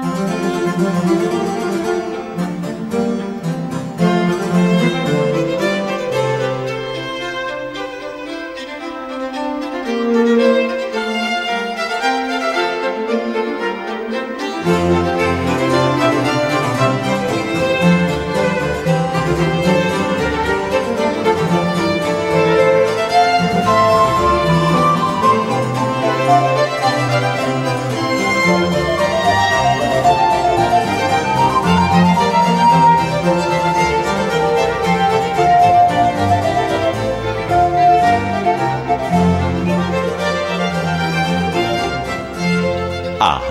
Música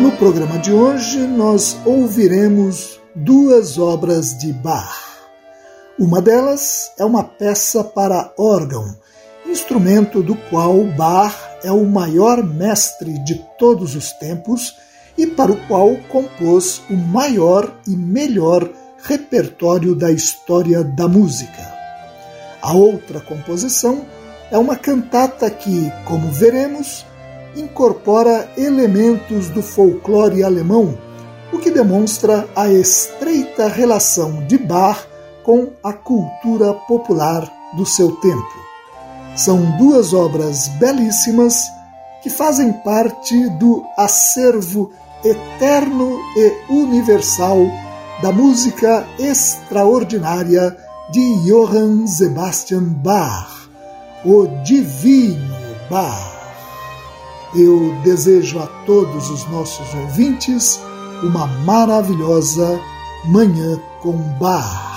No programa de hoje, nós ouviremos duas obras de Bach. Uma delas é uma peça para órgão, instrumento do qual Bach é o maior mestre de todos os tempos e para o qual compôs o maior e melhor repertório da história da música. A outra composição é uma cantata que, como veremos, incorpora elementos do folclore alemão, o que demonstra a estreita relação de Bach com a cultura popular do seu tempo. São duas obras belíssimas que fazem parte do acervo eterno e universal da música extraordinária de Johann Sebastian Bach, o Divino Bach. Eu desejo a todos os nossos ouvintes uma maravilhosa Manhã com Bar.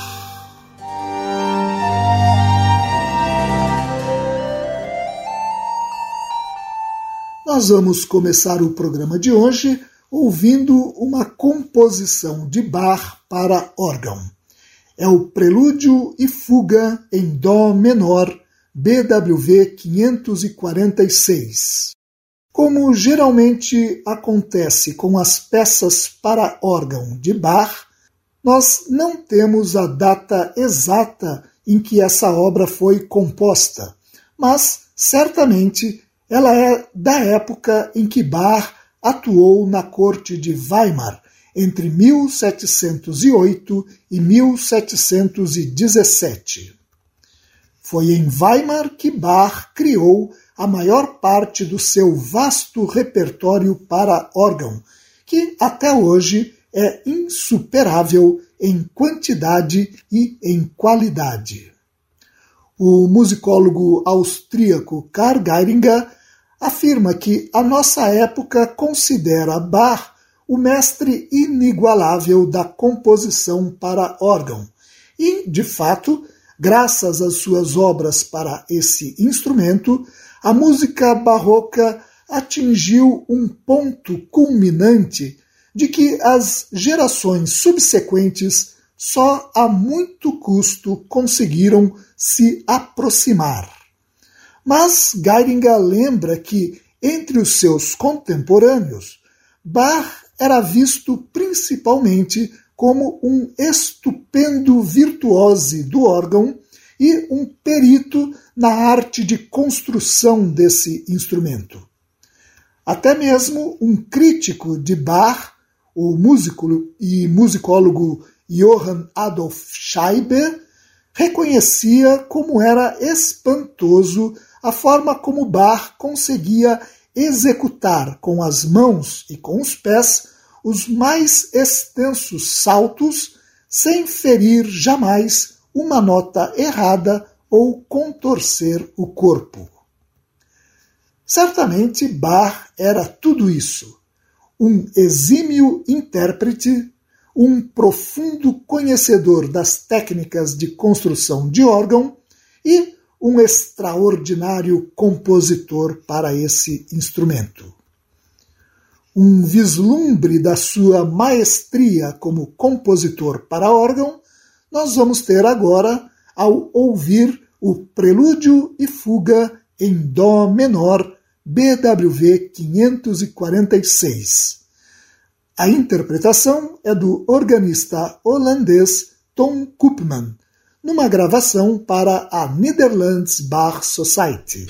Nós vamos começar o programa de hoje ouvindo uma composição de Bach para órgão. É o Prelúdio e Fuga em Dó menor, BWV 546. Como geralmente acontece com as peças para órgão de Bach, nós não temos a data exata em que essa obra foi composta, mas certamente ela é da época em que Bach atuou na corte de Weimar, entre 1708 e 1717. Foi em Weimar que Bach criou a maior parte do seu vasto repertório para órgão, que até hoje é insuperável em quantidade e em qualidade. O musicólogo austríaco Karl Geiringer afirma que a nossa época considera Bach o mestre inigualável da composição para órgão e, de fato, graças às suas obras para esse instrumento, a música barroca atingiu um ponto culminante de que as gerações subsequentes só a muito custo conseguiram se aproximar. Mas Geiringer lembra que, entre os seus contemporâneos, Bach era visto principalmente como um estupendo virtuose do órgão e um perito na arte de construção desse instrumento. Até mesmo um crítico de Bach, o músico e musicólogo Johann Adolf Scheibe, reconhecia como era espantoso a forma como Bach conseguia executar com as mãos e com os pés os mais extensos saltos sem ferir jamais uma nota errada ou contorcer o corpo. Certamente Bach era tudo isso: um exímio intérprete, um profundo conhecedor das técnicas de construção de órgão e um extraordinário compositor para esse instrumento. Um vislumbre da sua maestria como compositor para órgão nós vamos ter agora ao ouvir o Prelúdio e Fuga em Dó menor, BWV 546. A interpretação é do organista holandês Tom Koopman, numa gravação para a Netherlands Bar Society.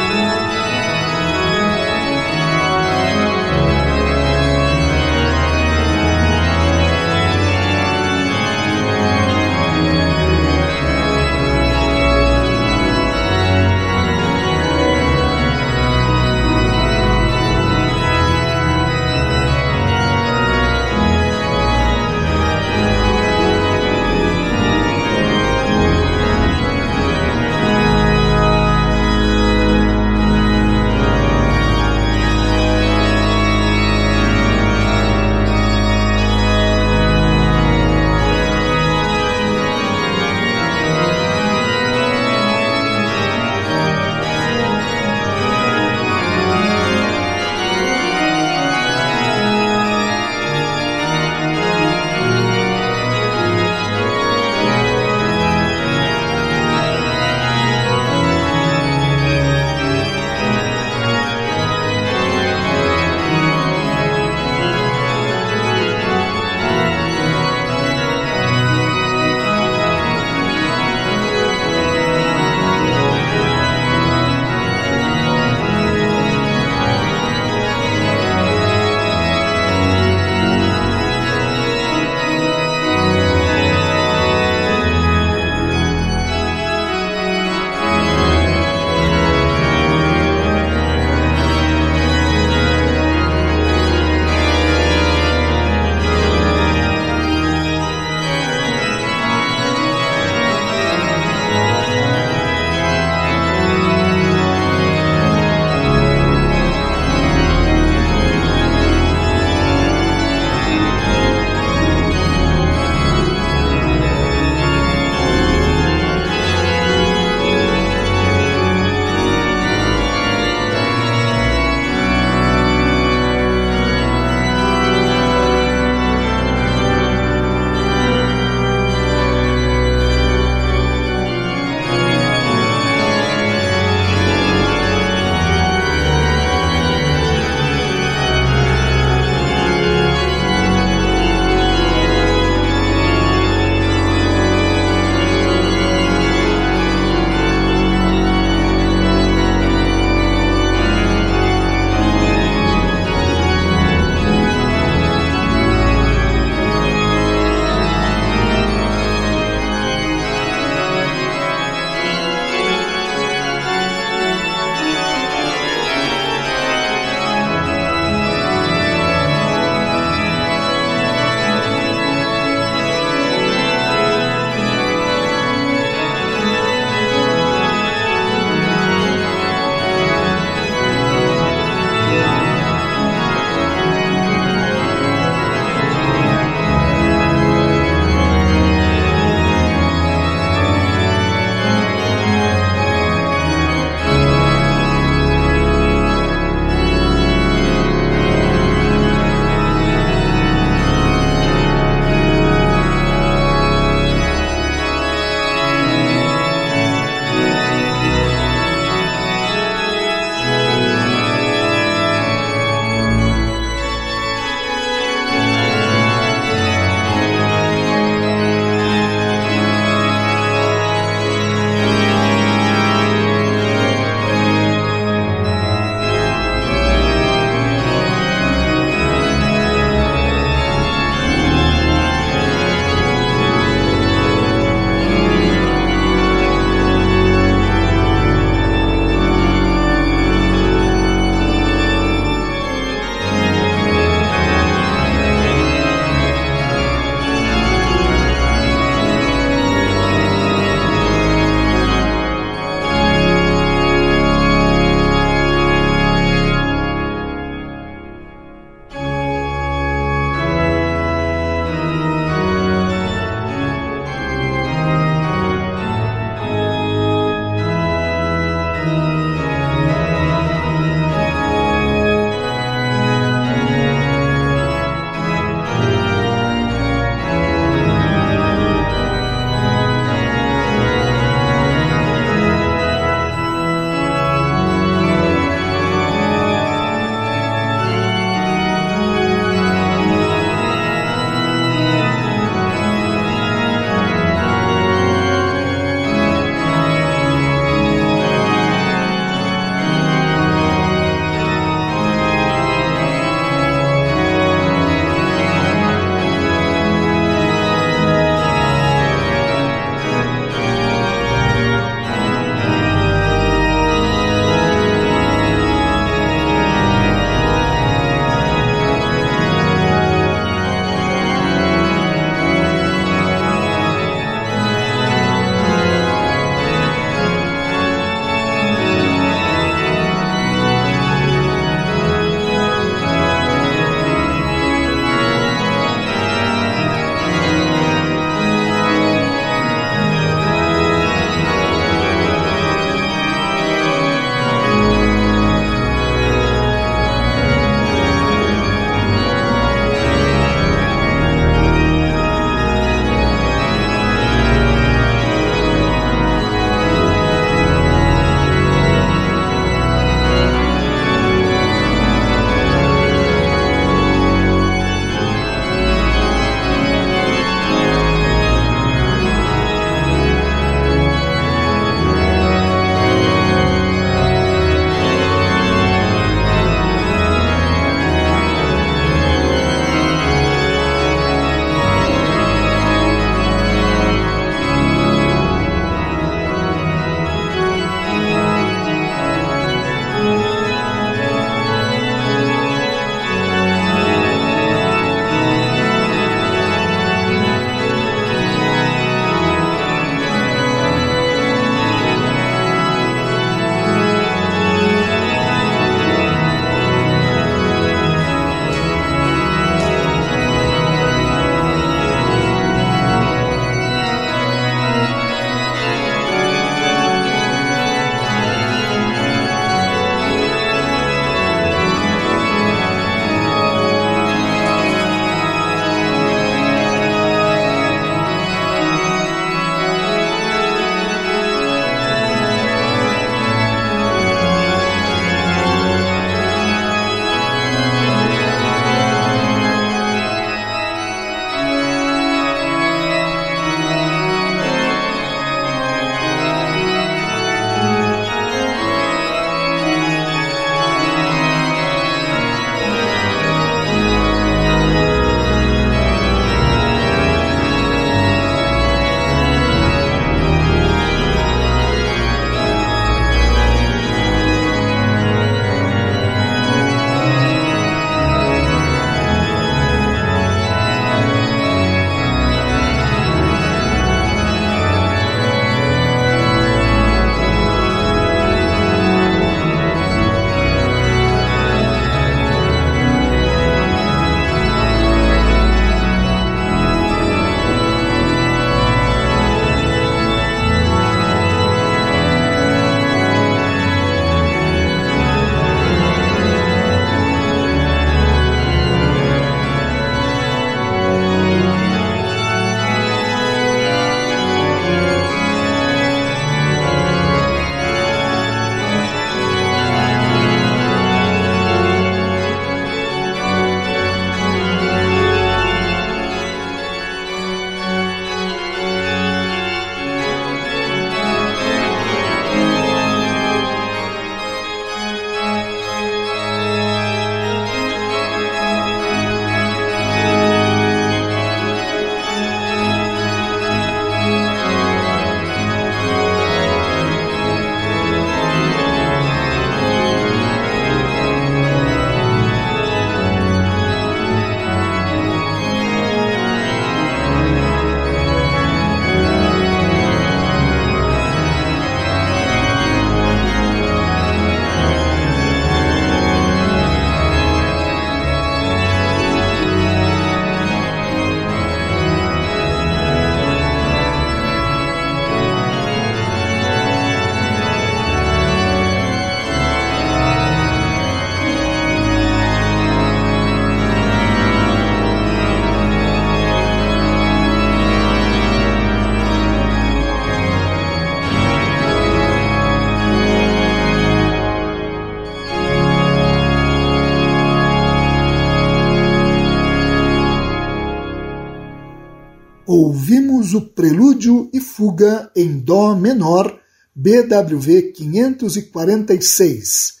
O Prelúdio e Fuga em Dó menor, BWV 546,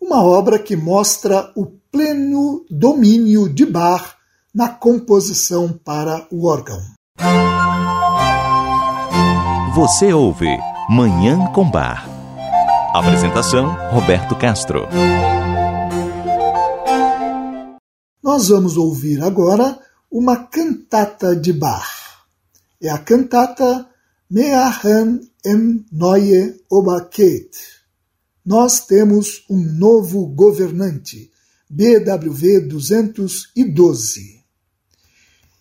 uma obra que mostra o pleno domínio de Bach na composição para o órgão. Você ouve Manhã com Bar. Apresentação: Roberto Castro. Nós vamos ouvir agora uma cantata de Bach. É a cantata Meahan em Neue Oberkeit. Nós temos um novo governante, BWV 212.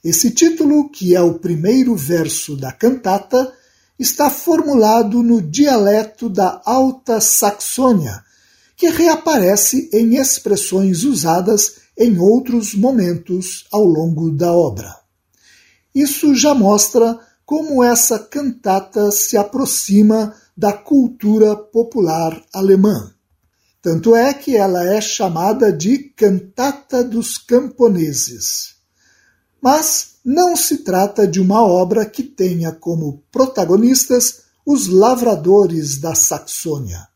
Esse título, que é o primeiro verso da cantata, está formulado no dialeto da Alta Saxônia, que reaparece em expressões usadas em outros momentos ao longo da obra. Isso já mostra como essa cantata se aproxima da cultura popular alemã. Tanto é que ela é chamada de Cantata dos Camponeses. Mas não se trata de uma obra que tenha como protagonistas os lavradores da Saxônia.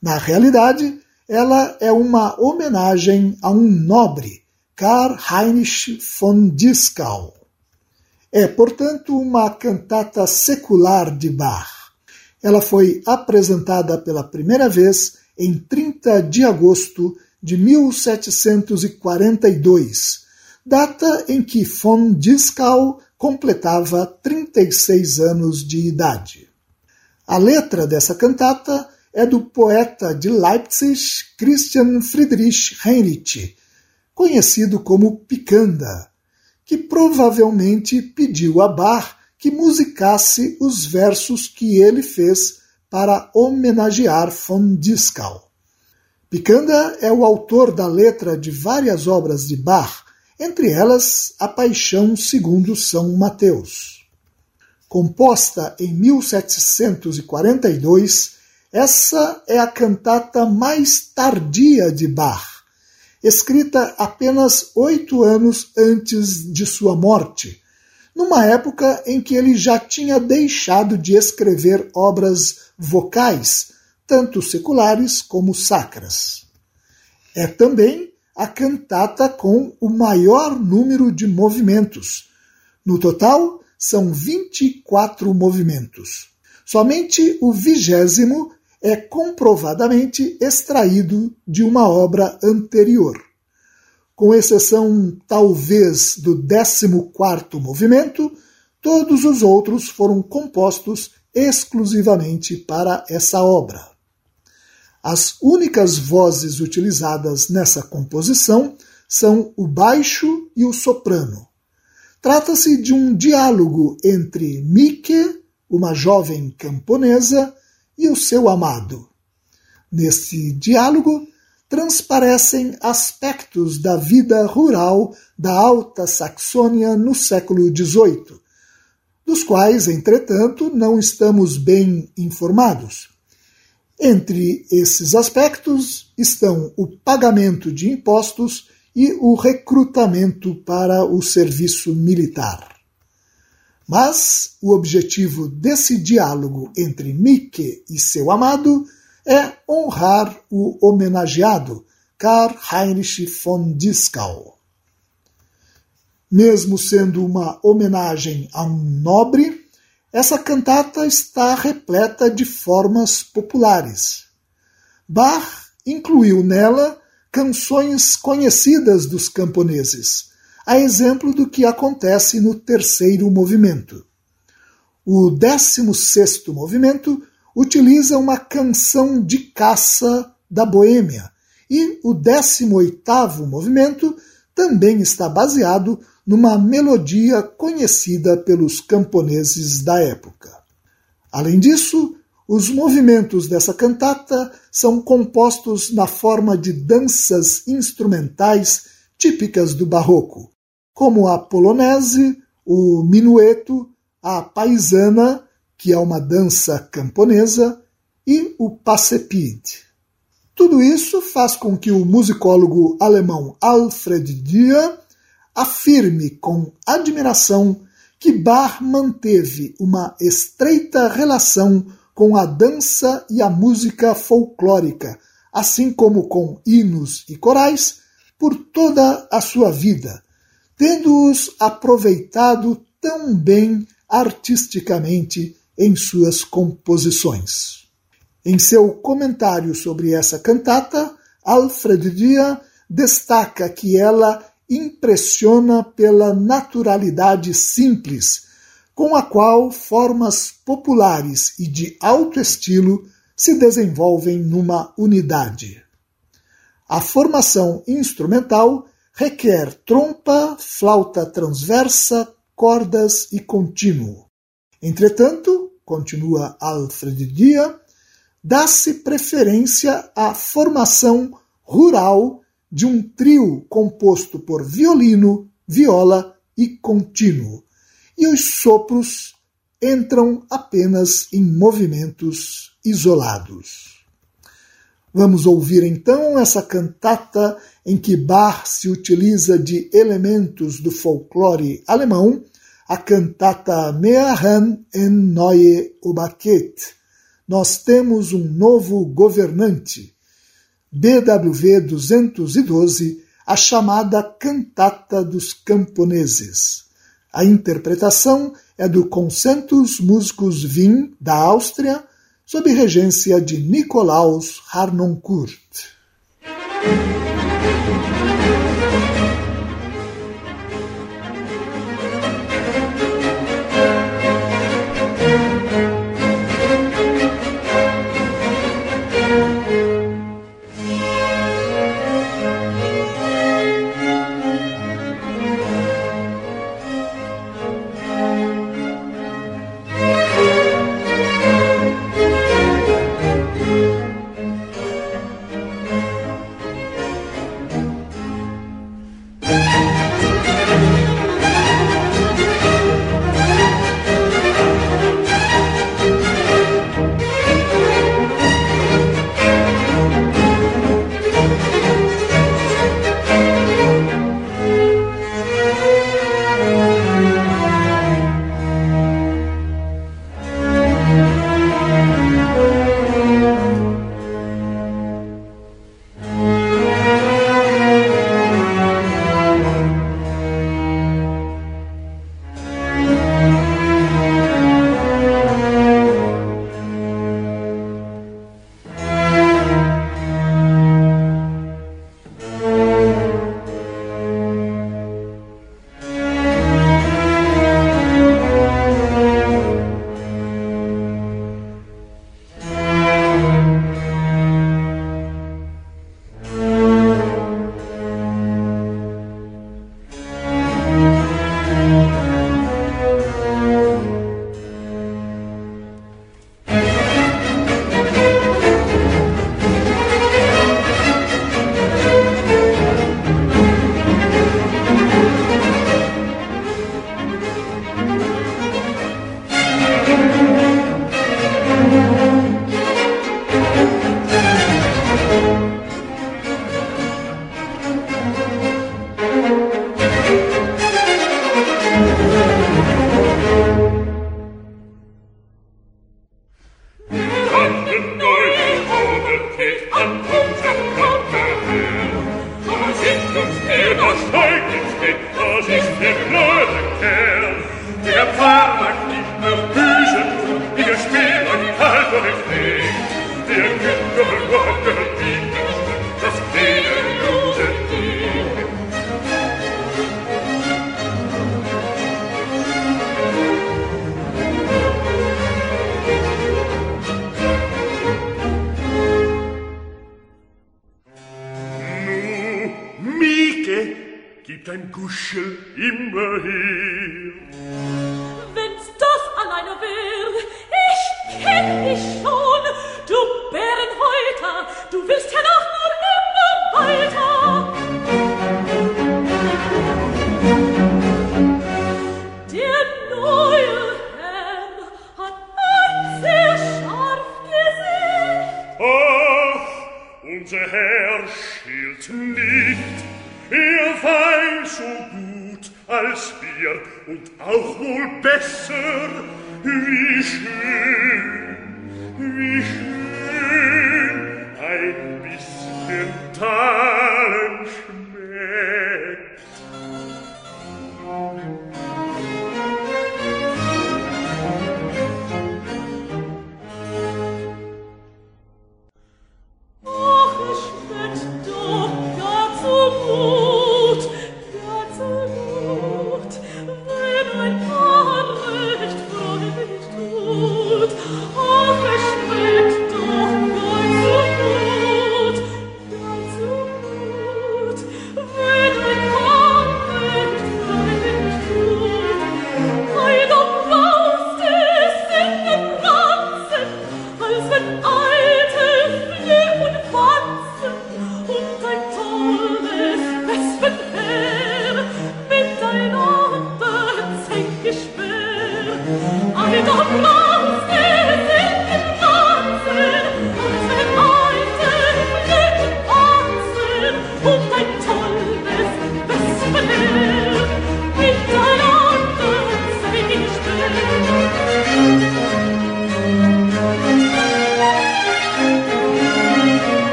Na realidade, ela é uma homenagem a um nobre, Karl Heinrich von Dieskau. É, portanto, uma cantata secular de Bach. Ela foi apresentada pela primeira vez em 30 de agosto de 1742, data em que von Dieskau completava 36 anos de idade. A letra dessa cantata é do poeta de Leipzig Christian Friedrich Heinrich, conhecido como Picanda, que provavelmente pediu a Bach que musicasse os versos que ele fez para homenagear von Dieskau. Picanda é o autor da letra de várias obras de Bach, entre elas A Paixão segundo São Mateus. Composta em 1742, essa é a cantata mais tardia de Bach, escrita apenas oito anos antes de sua morte, numa época em que ele já tinha deixado de escrever obras vocais, tanto seculares como sacras. É também a cantata com o maior número de movimentos. No total, são 24 movimentos. Somente o vigésimo é comprovadamente extraído de uma obra anterior. Com exceção, talvez, do 14 movimento, todos os outros foram compostos exclusivamente para essa obra. As únicas vozes utilizadas nessa composição são o baixo e o soprano. Trata-se de um diálogo entre Mike, uma jovem camponesa, e o seu amado. Nesse diálogo, transparecem aspectos da vida rural da Alta Saxônia no século XVIII, dos quais, entretanto, não estamos bem informados. Entre esses aspectos estão o pagamento de impostos e o recrutamento para o serviço militar. Mas o objetivo desse diálogo entre Mike e seu amado é honrar o homenageado, Karl Heinrich von Dieskau. Mesmo sendo uma homenagem a um nobre, essa cantata está repleta de formas populares. Bach incluiu nela canções conhecidas dos camponeses, a exemplo do que acontece no terceiro movimento. O décimo sexto movimento utiliza uma canção de caça da Boêmia, e o décimo oitavo movimento também está baseado numa melodia conhecida pelos camponeses da época. Além disso, os movimentos dessa cantata são compostos na forma de danças instrumentais típicas do barroco, como a polonese, o minueto, a paisana, que é uma dança camponesa, e o passepid. Tudo isso faz com que o musicólogo alemão Alfred Dürer afirme com admiração que Bach manteve uma estreita relação com a dança e a música folclórica, assim como com hinos e corais, por toda a sua vida, tendo-os aproveitado tão bem artisticamente em suas composições. Em seu comentário sobre essa cantata, Alfred Dia destaca que ela impressiona pela naturalidade simples com a qual formas populares e de alto estilo se desenvolvem numa unidade. A formação instrumental requer trompa, flauta transversa, cordas e contínuo. Entretanto, continua Alfred Dia, dá-se preferência à formação rural de um trio composto por violino, viola e contínuo, e os sopros entram apenas em movimentos isolados. Vamos ouvir então essa cantata em que Bach se utiliza de elementos do folclore alemão, a cantata Meahan en Neue Obaket. Nós temos um novo governante. BWV 212, a chamada Cantata dos Camponeses. A interpretação é do Concentus Musicus Wien, da Áustria, sob regência de Nicolaus Harnoncourt.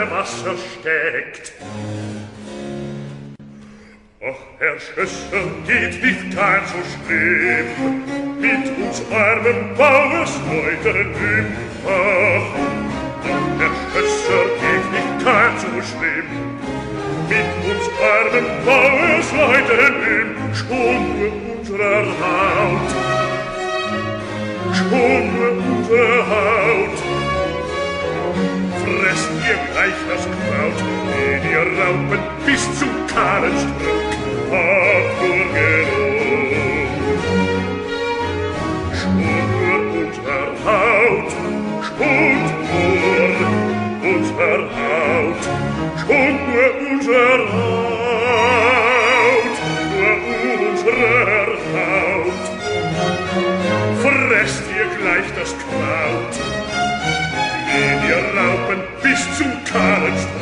heiße Wasser steckt. Ach, Herr Schwester, geht nicht gar so schlimm, mit uns armen Bauersleutern im Fach. Herr Schwester, geht nicht gar so schlimm, mit uns armen Bauersleutern im schon nur unserer Haut. Schon nur unserer Haut. ihr gleich das Kraut, in ihr Raupen bis zum Kahlenstrück habt nur genug. Schwur unter Haut, Schwur unter Haut, Schwur unter Haut, nur unter Haut. Fresst ihr gleich das Kraut, in ihr Raupen discouraged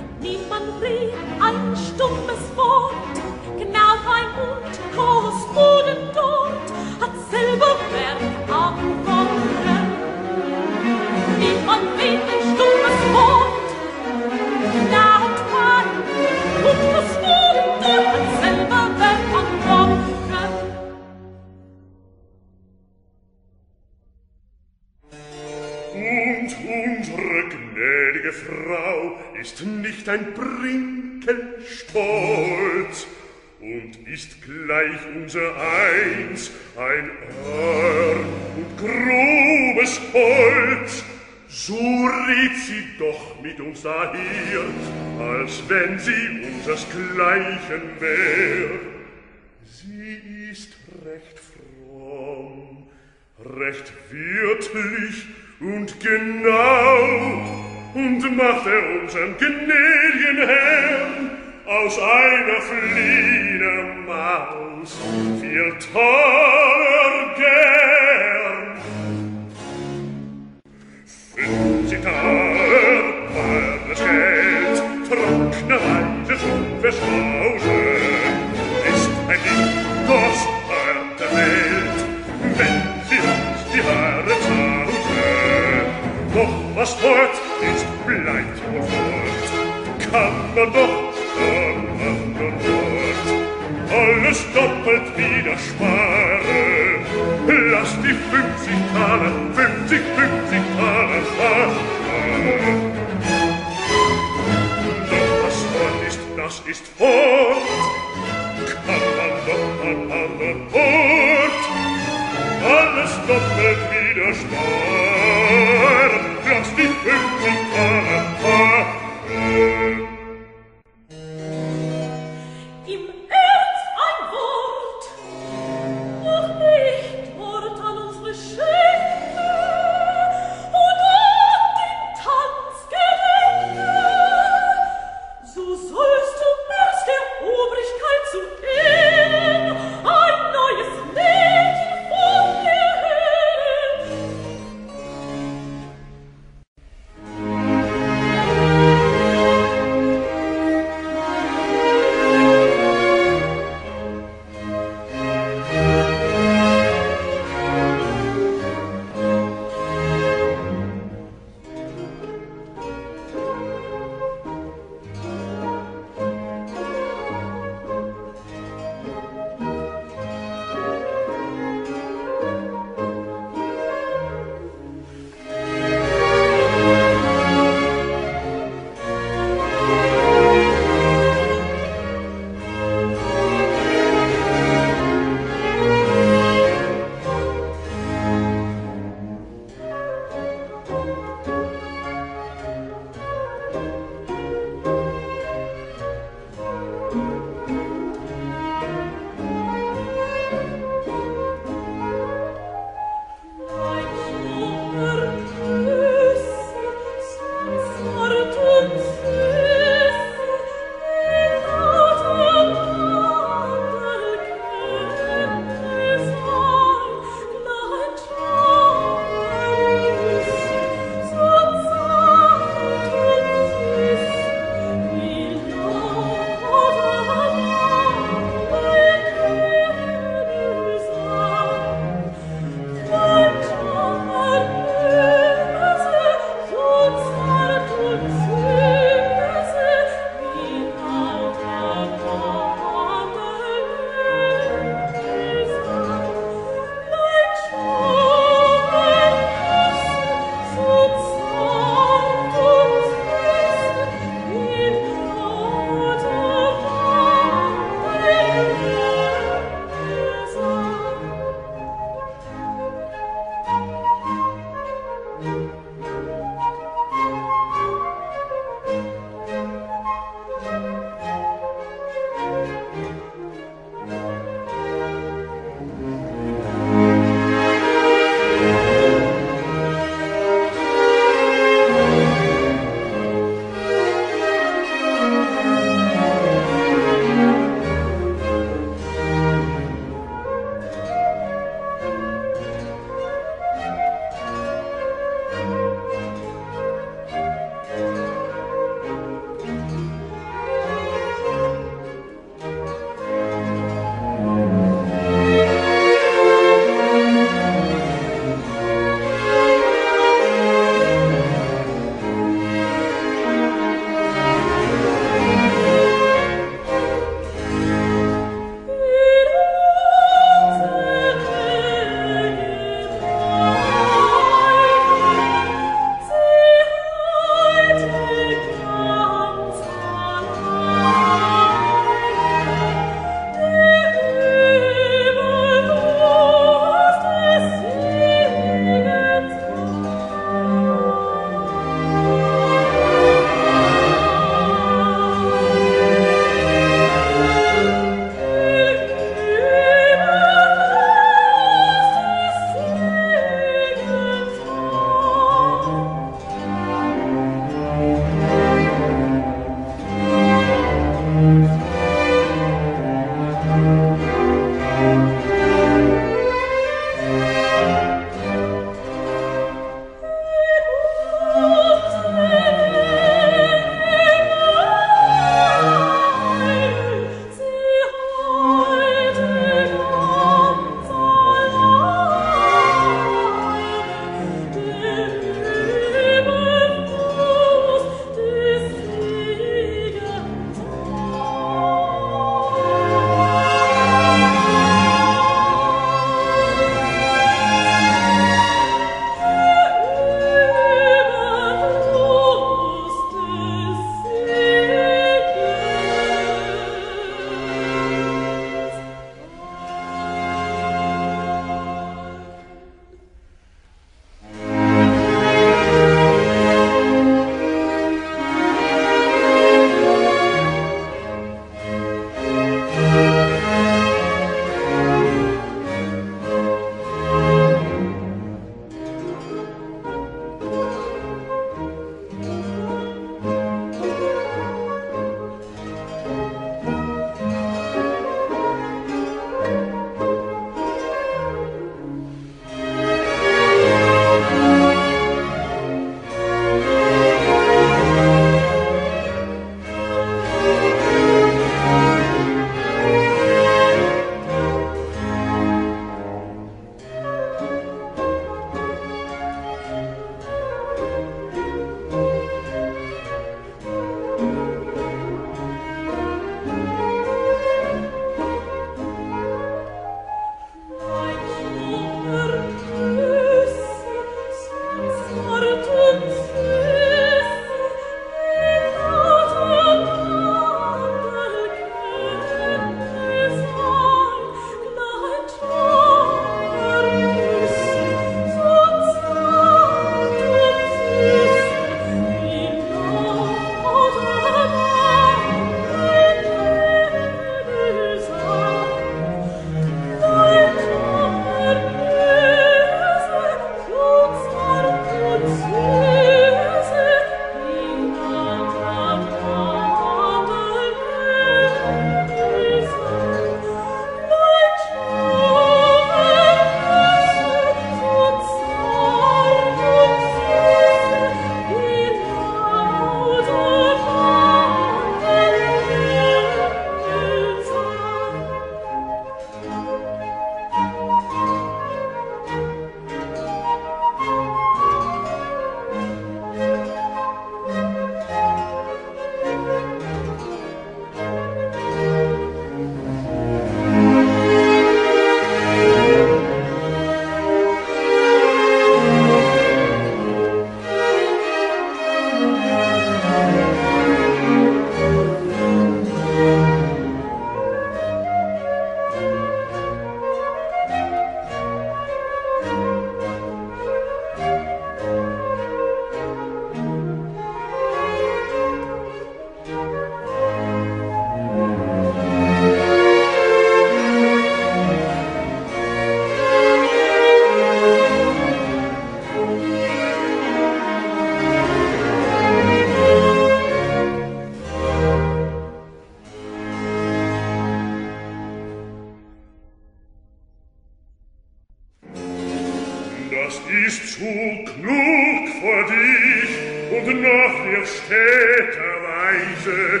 das ist zu klug für dich und noch dir steter weise.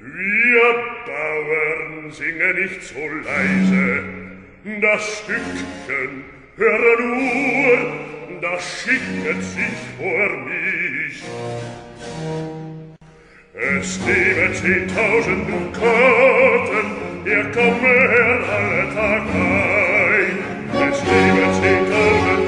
Wir Bauern singen nicht so leise, das Stückchen höre nur, das schicket sich vor mich. Es lebe zehntausend Dukaten, hier kommen her alle Tag ein. Es lebe zehntausend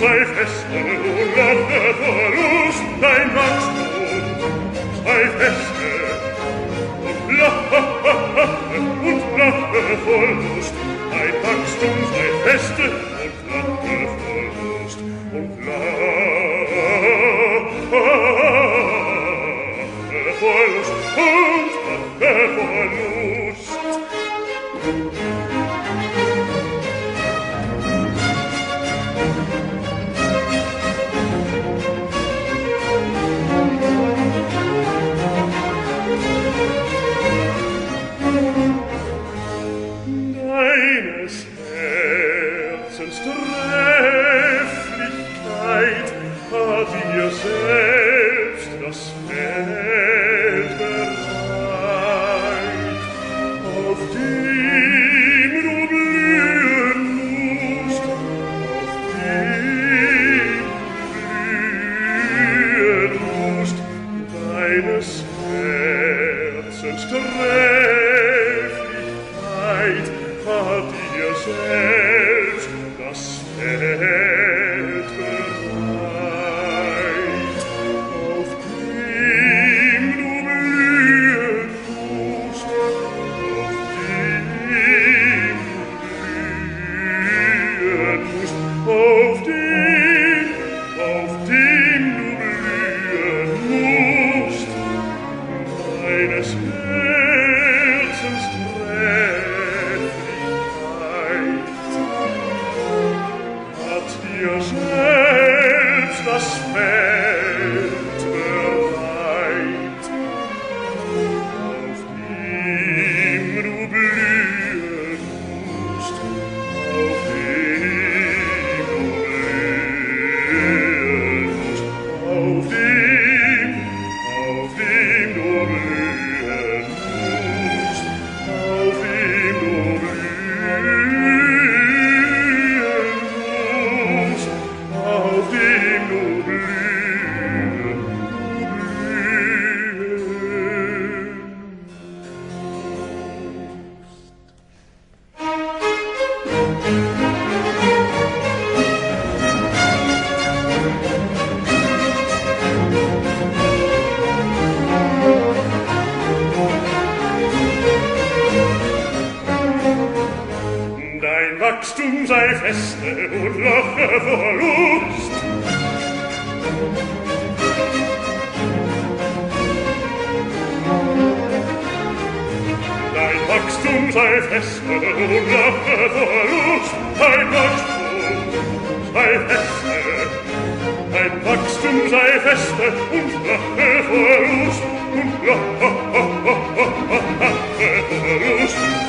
sei feste urlande forus dein Wachstum, sei feste und lache, und lache voll Lust, dein Wachstum sei feste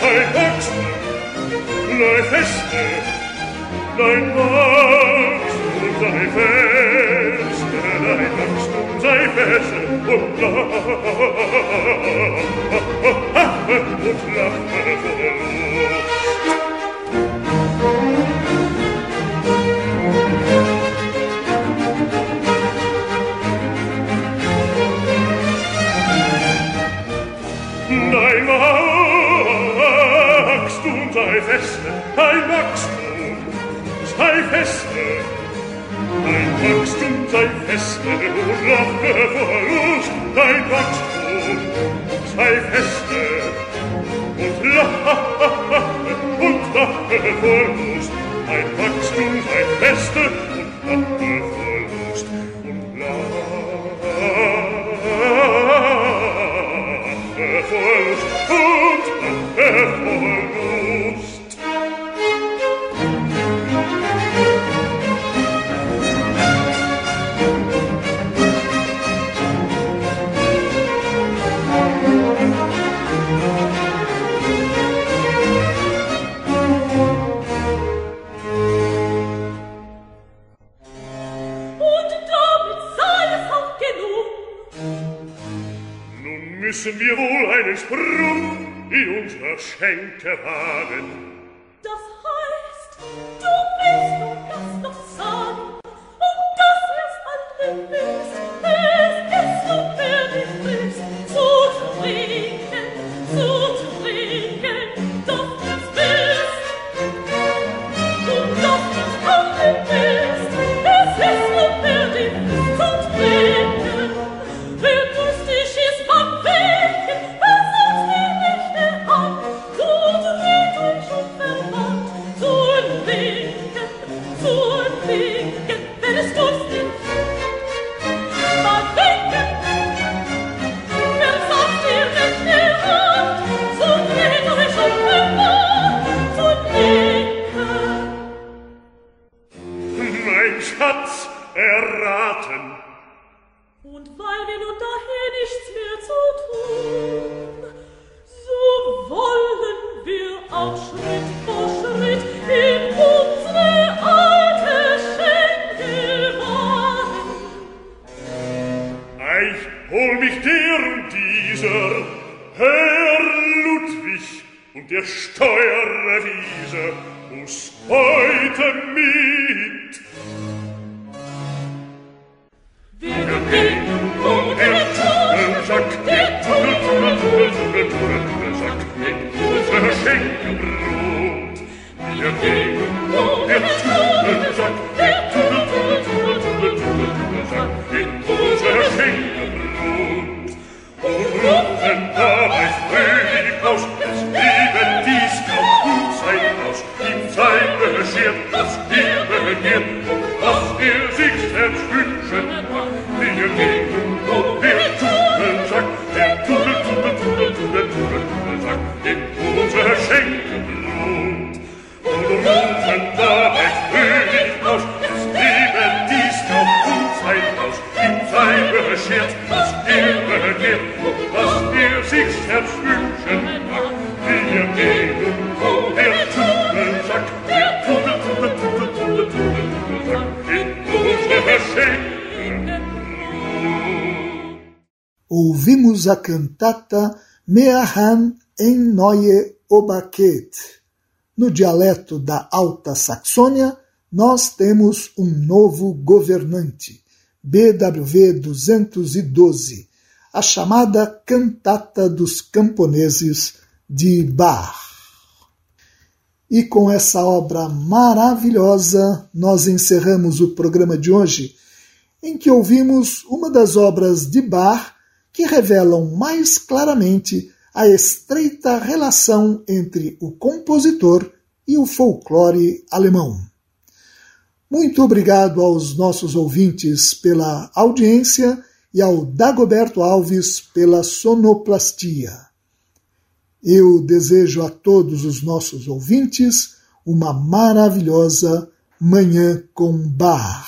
Ei Gott, lei feste, dein Wachstum sei feste, dein Wachstum sei feste, und lache, und lache verloren. es der Urlaube vor uns, dein Wachstum sei feste und lache und lache vor a cantata Meahan en Neue Obaket. No dialeto da Alta Saxônia, nós temos um novo governante, BWV 212, a chamada Cantata dos Camponeses de Bach. E com essa obra maravilhosa, nós encerramos o programa de hoje, em que ouvimos uma das obras de Bach que revelam mais claramente a estreita relação entre o compositor e o folclore alemão. Muito obrigado aos nossos ouvintes pela audiência e ao Dagoberto Alves pela sonoplastia. Eu desejo a todos os nossos ouvintes uma maravilhosa Manhã com Bar.